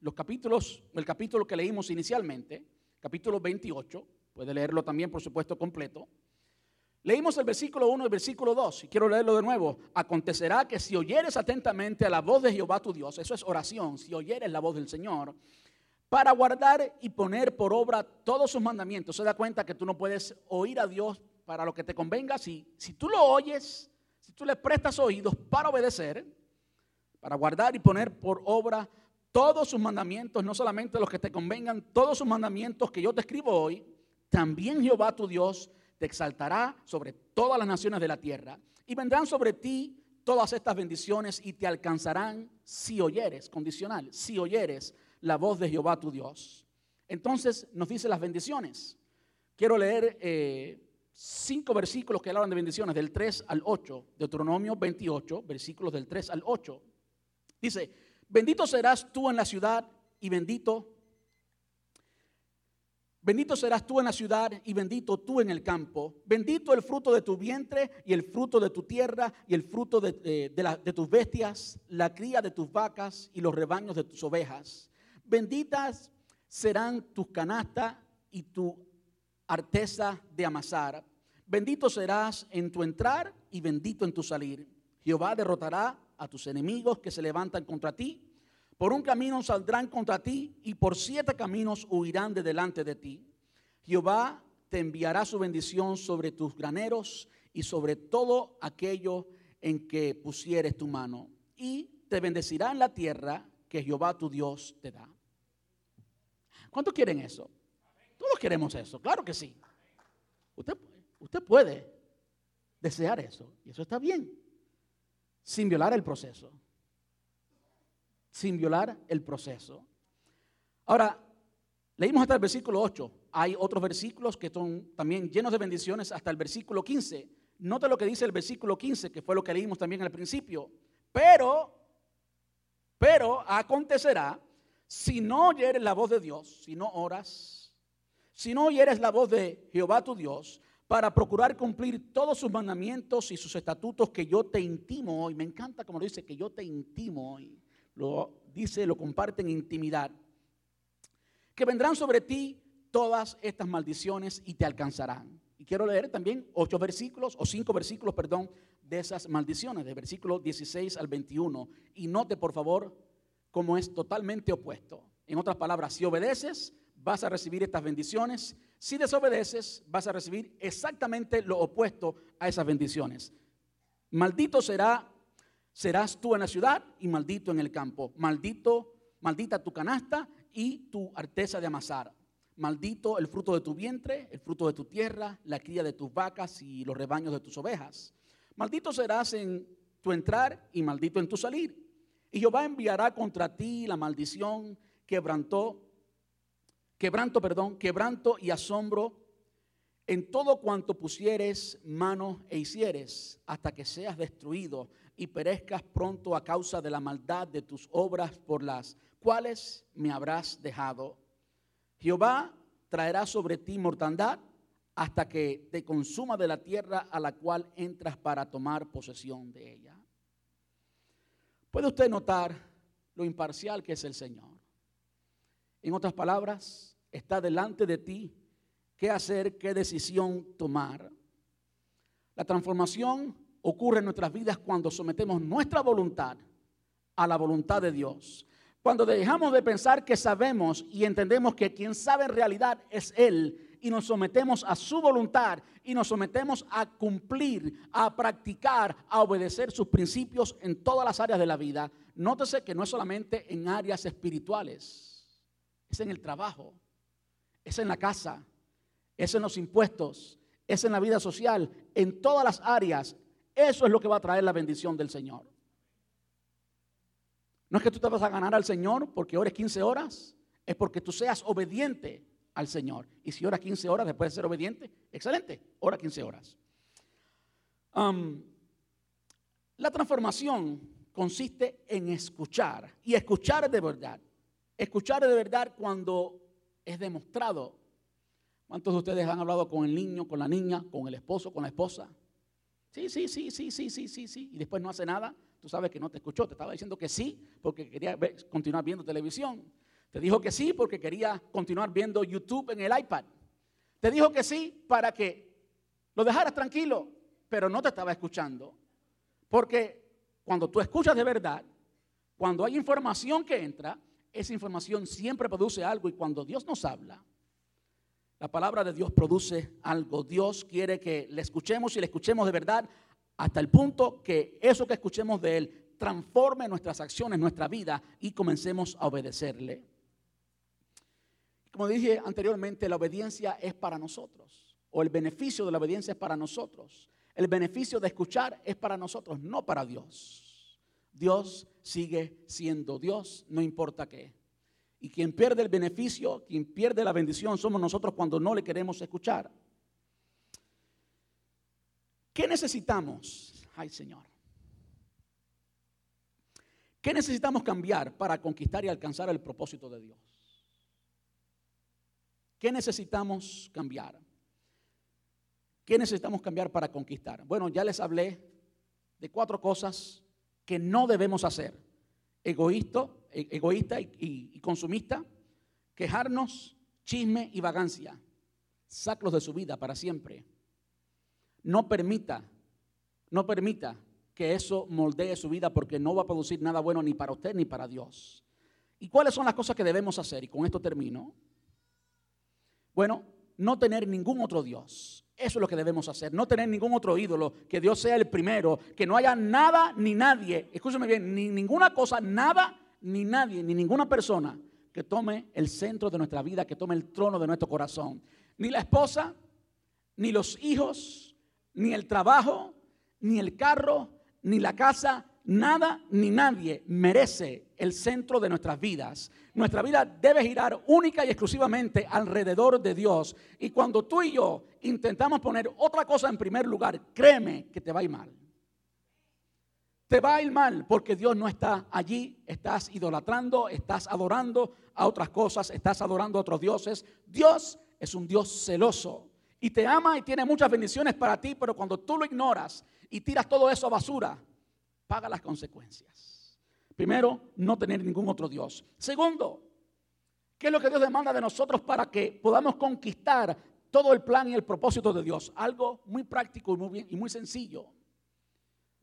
Speaker 1: los capítulos, el capítulo que leímos inicialmente, capítulo 28, puede leerlo también, por supuesto, completo. Leímos el versículo 1 y el versículo 2, y quiero leerlo de nuevo. Acontecerá que si oyeres atentamente a la voz de Jehová tu Dios, eso es oración, si oyeres la voz del Señor, para guardar y poner por obra todos sus mandamientos. Se da cuenta que tú no puedes oír a Dios para lo que te convenga. Si, si tú lo oyes, si tú le prestas oídos para obedecer, para guardar y poner por obra todos sus mandamientos, no solamente los que te convengan, todos sus mandamientos que yo te escribo hoy, también Jehová tu Dios te exaltará sobre todas las naciones de la tierra y vendrán sobre ti todas estas bendiciones y te alcanzarán si oyeres, condicional, si oyeres la voz de Jehová tu Dios. Entonces nos dice las bendiciones. Quiero leer eh, cinco versículos que hablan de bendiciones, del 3 al 8, Deuteronomio 28, versículos del 3 al 8. Dice, bendito serás tú en la ciudad y bendito, bendito serás tú en la ciudad y bendito tú en el campo. Bendito el fruto de tu vientre y el fruto de tu tierra y el fruto de, eh, tus bestias, la cría de tus vacas y los rebaños de tus ovejas Benditas serán tus canastas y tu arteza de amasar. Bendito serás en tu entrar y bendito en tu salir. Jehová derrotará a tus enemigos que se levantan contra ti. Por un camino saldrán contra ti y por siete caminos huirán de delante de ti. Jehová te enviará su bendición sobre tus graneros y sobre todo aquello en que pusieres tu mano. Y te bendecirá en la tierra que Jehová tu Dios te da. ¿Cuántos quieren eso? Todos queremos eso, claro que sí. Usted, usted puede desear eso y eso está bien, sin violar el proceso. Sin violar el proceso. Ahora, leímos hasta el versículo 8. Hay otros versículos que son también llenos de bendiciones hasta el versículo 15. Note lo que dice el versículo 15, que fue lo que leímos también al principio. Pero, pero acontecerá si no oyeres la voz de Dios, si no oras, si no oyeres la voz de Jehová tu Dios, para procurar cumplir todos sus mandamientos y sus estatutos que yo te intimo hoy. Me encanta como dice, que yo te intimo hoy. Lo dice, lo comparte en intimidad. Que vendrán sobre ti todas estas maldiciones y te alcanzarán. Y quiero leer también ocho versículos, o cinco versículos, perdón, de esas maldiciones, de versículo 16 al 21. Y note, por favor, como es totalmente opuesto. En otras palabras, si obedeces, vas a recibir estas bendiciones. Si desobedeces, vas a recibir exactamente lo opuesto a esas bendiciones. Maldito será, serás tú en la ciudad y maldito en el campo. Maldito, maldita tu canasta y tu arteza de amasar. Maldito el fruto de tu vientre, el fruto de tu tierra, la cría de tus vacas y los rebaños de tus ovejas. Maldito serás en tu entrar y maldito en tu salir. Y Jehová enviará contra ti la maldición, quebrantó, quebranto, perdón, quebranto y asombro en todo cuanto pusieres mano e hicieres, hasta que seas destruido y perezcas pronto a causa de la maldad de tus obras por las cuales me habrás dejado. Jehová traerá sobre ti mortandad hasta que te consuma de la tierra a la cual entras para tomar posesión de ella. puede usted notar lo imparcial que es el Señor. En otras palabras, está delante de ti qué hacer, qué decisión tomar. La transformación ocurre en nuestras vidas cuando sometemos nuestra voluntad a la voluntad de Dios. Cuando dejamos de pensar que sabemos y entendemos que quien sabe en realidad es Él y nos sometemos a su voluntad y nos sometemos a cumplir, a practicar, a obedecer sus principios en todas las áreas de la vida, nótese que no es solamente en áreas espirituales, es en el trabajo, es en la casa, es en los impuestos, es en la vida social, en todas las áreas. Eso es lo que va a traer la bendición del Señor. No es que tú te vas a ganar al Señor porque ores 15 horas, es porque tú seas obediente al Señor. Y si oras 15 horas después de ser obediente, excelente, ora 15 horas. la transformación consiste en escuchar y escuchar de verdad. Escuchar de verdad cuando es demostrado. ¿Cuántos de ustedes han hablado con el niño, con la niña, con el esposo, con la esposa? Sí, sí, sí, sí, sí, sí, sí, sí. Y después no hace nada. Tú sabes que no te escuchó. Te estaba diciendo que sí porque quería continuar viendo televisión. Te dijo que sí porque quería continuar viendo YouTube en el iPad. Te dijo que sí para que lo dejaras tranquilo, pero no te estaba escuchando. Porque cuando tú escuchas de verdad, cuando hay información que entra, esa información siempre produce algo y cuando Dios nos habla, la palabra de Dios produce algo. Dios quiere que le escuchemos y le escuchemos de verdad hasta el punto que eso que escuchemos de Él transforme nuestras acciones, nuestra vida y comencemos a obedecerle. Como dije anteriormente, la obediencia es para nosotros, o el beneficio de la obediencia es para nosotros. El beneficio de escuchar es para nosotros, no para Dios. Dios sigue siendo Dios, no importa qué. Y quien pierde el beneficio, quien pierde la bendición, somos nosotros cuando no le queremos escuchar. ¿Qué necesitamos? Ay, Señor. ¿Qué necesitamos cambiar para conquistar y alcanzar el propósito de Dios? ¿Qué necesitamos cambiar? ¿Qué necesitamos cambiar para conquistar? Bueno, ya les hablé de cuatro cosas que no debemos hacer. Egoísta, egoísta y, consumista, quejarnos, chisme y vagancia. Saclos de su vida para siempre. No permita, no permita que eso moldee su vida porque no va a producir nada bueno ni para usted ni para Dios. ¿Y cuáles son las cosas que debemos hacer? Y con esto termino. Bueno, no tener ningún otro Dios. Eso es lo que debemos hacer, no tener ningún otro ídolo, que Dios sea el primero, que no haya nada ni nadie, escúchame bien, ni ninguna cosa, nada ni nadie, ni ninguna persona que tome el centro de nuestra vida, que tome el trono de nuestro corazón. Ni la esposa, ni los hijos, ni el trabajo, ni el carro, ni la casa, Nada ni nadie merece el centro de nuestras vidas. Nuestra vida debe girar única y exclusivamente alrededor de Dios. Y cuando tú y yo intentamos poner otra cosa en primer lugar, créeme que te va a ir mal. Te va a ir mal porque Dios no está allí, estás idolatrando, estás adorando a otras cosas, estás adorando a otros dioses. Dios es un Dios celoso y te ama y tiene muchas bendiciones para ti, pero cuando tú lo ignoras y tiras todo eso a basura, paga las consecuencias. Primero, no tener ningún otro Dios. Segundo, ¿qué es lo que Dios demanda de nosotros para que podamos conquistar todo el plan y el propósito de Dios? Algo muy práctico y muy, bien, y muy sencillo.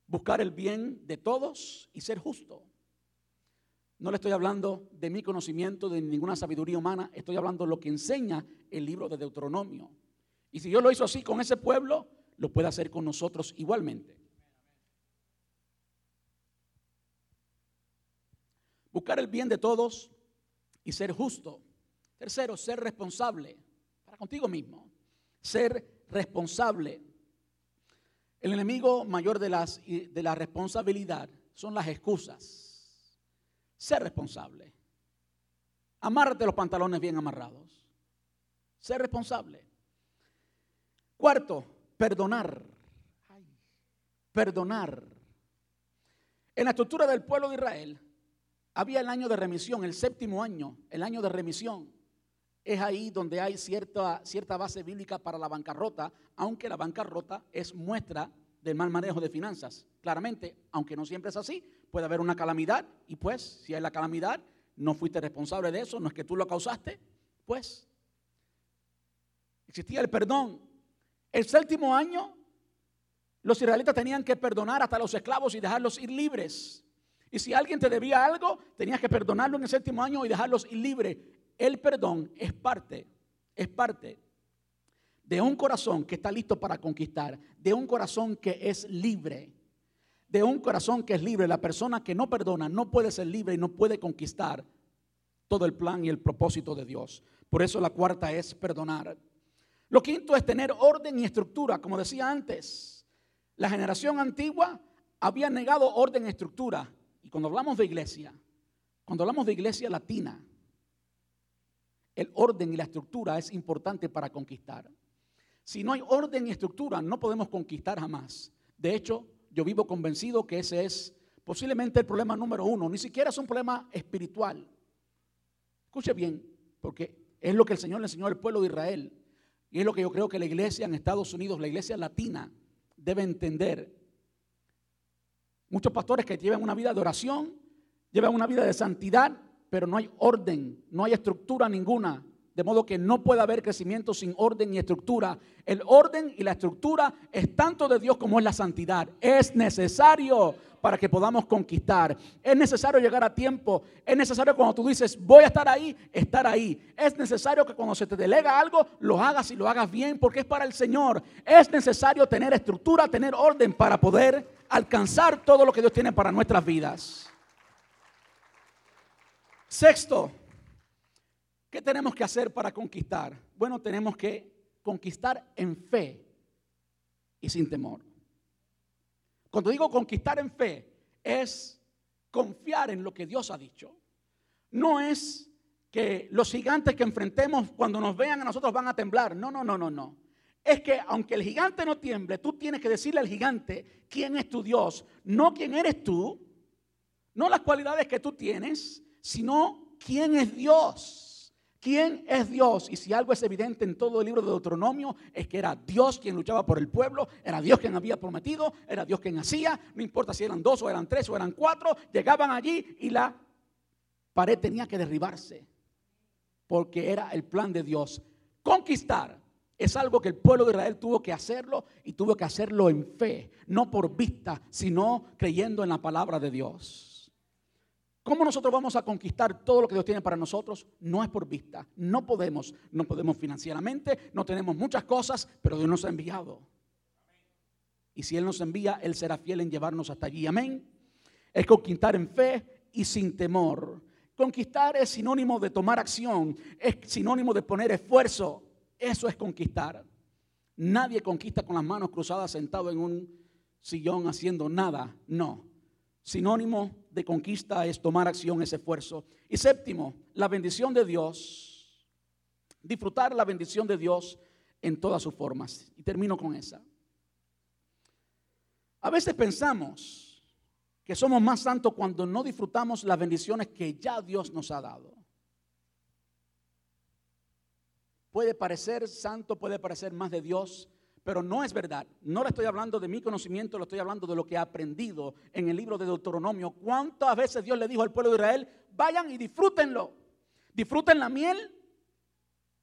Speaker 1: Buscar el bien de todos y ser justo. No le estoy hablando de mi conocimiento, de ninguna sabiduría humana, estoy hablando de lo que enseña el libro de Deuteronomio. Y si Dios lo hizo así con ese pueblo, lo puede hacer con nosotros igualmente. buscar el bien de todos y ser justo. Tercero, ser responsable para contigo mismo. Ser responsable. El enemigo mayor de, las, de la responsabilidad son las excusas. Ser responsable. Amárrate los pantalones bien amarrados. Ser responsable. Cuarto, perdonar. Perdonar. En la estructura del pueblo de Israel, había el año de remisión, el séptimo año, el año de remisión. Es ahí donde hay cierta, cierta base bíblica para la bancarrota, aunque la bancarrota es muestra del mal manejo de finanzas. Claramente, aunque no siempre es así, puede haber una calamidad y pues si hay la calamidad, no fuiste responsable de eso, no es que tú lo causaste, pues existía el perdón. El séptimo año, los israelitas tenían que perdonar hasta los esclavos y dejarlos ir libres. Y si alguien te debía algo, tenías que perdonarlo en el séptimo año y dejarlos ir libres. El perdón es parte, es parte de un corazón que está listo para conquistar, de un corazón que es libre, de un corazón que es libre. La persona que no perdona no puede ser libre y no puede conquistar todo el plan y el propósito de Dios. Por eso la cuarta es perdonar. Lo quinto es tener orden y estructura, como decía antes. La generación antigua había negado orden y estructura. Y cuando hablamos de iglesia, cuando hablamos de iglesia latina, el orden y la estructura es importante para conquistar. Si no hay orden y estructura, no podemos conquistar jamás. De hecho, yo vivo convencido que ese es posiblemente el problema número uno. Ni siquiera es un problema espiritual. Escuche bien, porque es lo que el Señor le enseñó al pueblo de Israel. Y es lo que yo creo que la iglesia en Estados Unidos, la iglesia latina, debe entender. Muchos pastores que llevan una vida de oración, llevan una vida de santidad, pero no hay orden, no hay estructura ninguna. De modo que no puede haber crecimiento sin orden y estructura. El orden y la estructura es tanto de Dios como es la santidad. Es necesario para que podamos conquistar. Es necesario llegar a tiempo. Es necesario cuando tú dices, voy a estar ahí, estar ahí. Es necesario que cuando se te delega algo, lo hagas y lo hagas bien porque es para el Señor. Es necesario tener estructura, tener orden para poder alcanzar todo lo que Dios tiene para nuestras vidas. Sexto, ¿qué tenemos que hacer para conquistar? Bueno, tenemos que conquistar en fe y sin temor. Cuando digo conquistar en fe, es confiar en lo que Dios ha dicho. No es que los gigantes que enfrentemos cuando nos vean a nosotros van a temblar. No, no, no, no, no. Es que aunque el gigante no tiemble, tú tienes que decirle al gigante quién es tu Dios, no quién eres tú, no las cualidades que tú tienes, sino quién es Dios. ¿Quién es Dios? Y si algo es evidente en todo el libro de Deuteronomio es que era Dios quien luchaba por el pueblo, era Dios quien había prometido, era Dios quien hacía, no importa si eran dos o eran tres o eran cuatro, llegaban allí y la pared tenía que derribarse, porque era el plan de Dios. Conquistar es algo que el pueblo de Israel tuvo que hacerlo y tuvo que hacerlo en fe, no por vista, sino creyendo en la palabra de Dios. ¿Cómo nosotros vamos a conquistar todo lo que Dios tiene para nosotros? No es por vista. No podemos. No podemos financieramente. No tenemos muchas cosas, pero Dios nos ha enviado. Y si Él nos envía, Él será fiel en llevarnos hasta allí. Amén. Es conquistar en fe y sin temor. Conquistar es sinónimo de tomar acción. Es sinónimo de poner esfuerzo. Eso es conquistar. Nadie conquista con las manos cruzadas sentado en un sillón haciendo nada. No. Sinónimo de conquista es tomar acción, ese esfuerzo. Y séptimo, la bendición de Dios. Disfrutar la bendición de Dios en todas sus formas. Y termino con esa. A veces pensamos que somos más santos cuando no disfrutamos las bendiciones que ya Dios nos ha dado. Puede parecer santo, puede parecer más de Dios, pero no es verdad. No le estoy hablando de mi conocimiento, le estoy hablando de lo que he aprendido en el libro de Deuteronomio. ¿Cuántas veces Dios le dijo al pueblo de Israel, vayan y disfrútenlo? Disfruten la miel,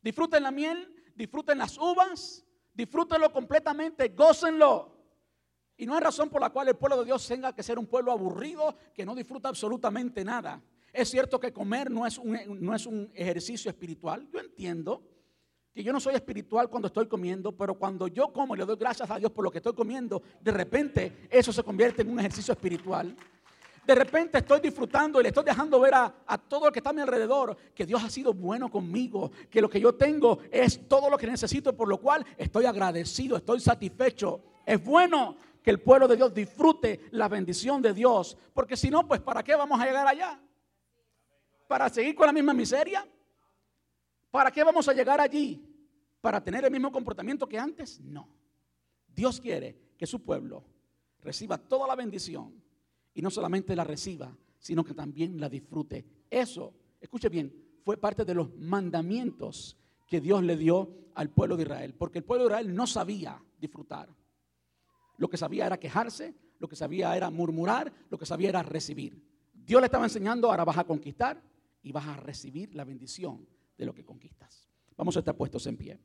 Speaker 1: disfruten la miel, disfruten las uvas, disfrútenlo completamente, gócenlo. Y no hay razón por la cual el pueblo de Dios tenga que ser un pueblo aburrido que no disfruta absolutamente nada. Es cierto que comer no es un, no es un ejercicio espiritual, yo entiendo que yo no soy espiritual cuando estoy comiendo, pero cuando yo como y le doy gracias a Dios por lo que estoy comiendo, de repente eso se convierte en un ejercicio espiritual. De repente estoy disfrutando y le estoy dejando ver a, a, todo el que está a mi alrededor que Dios ha sido bueno conmigo, que lo que yo tengo es todo lo que necesito, por lo cual estoy agradecido, estoy satisfecho. Es bueno que el pueblo de Dios disfrute la bendición de Dios, porque si no, pues ¿para qué vamos a llegar allá? ¿Para seguir con la misma miseria? ¿Para qué vamos a llegar allí? ¿Para tener el mismo comportamiento que antes? No. Dios quiere que su pueblo reciba toda la bendición y no solamente la reciba, sino que también la disfrute. Eso, escuche bien, fue parte de los mandamientos que Dios le dio al pueblo de Israel, porque el pueblo de Israel no sabía disfrutar. Lo que sabía era quejarse, lo que sabía era murmurar, lo que sabía era recibir. Dios le estaba enseñando, ahora vas a conquistar y vas a recibir la bendición de lo que conquistas. Vamos a estar puestos en pie.